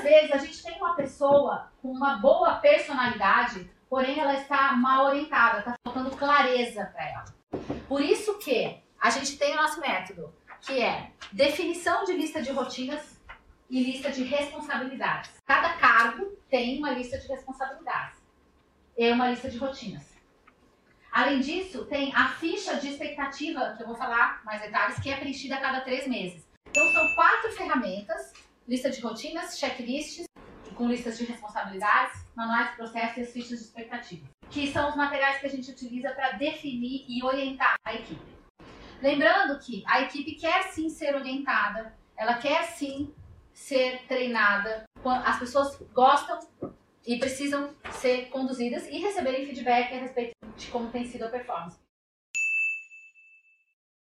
muitas vezes a gente tem uma pessoa com uma boa personalidade, porém ela está mal orientada, está faltando clareza para ela. Por isso que a gente tem o nosso método, que é definição de lista de rotinas e lista de responsabilidades. Cada cargo tem uma lista de responsabilidades e uma lista de rotinas. Além disso, tem a ficha de expectativa, que eu vou falar mais detalhes, que é preenchida a cada três meses. Então, são quatro ferramentas: lista de rotinas, checklists, com listas de responsabilidades, manuais de processo e as fichas de expectativa, que são os materiais que a gente utiliza para definir e orientar a equipe. Lembrando que a equipe quer sim ser orientada, ela quer sim ser treinada, as pessoas gostam e precisam ser conduzidas e receberem feedback a respeito de como tem sido a performance.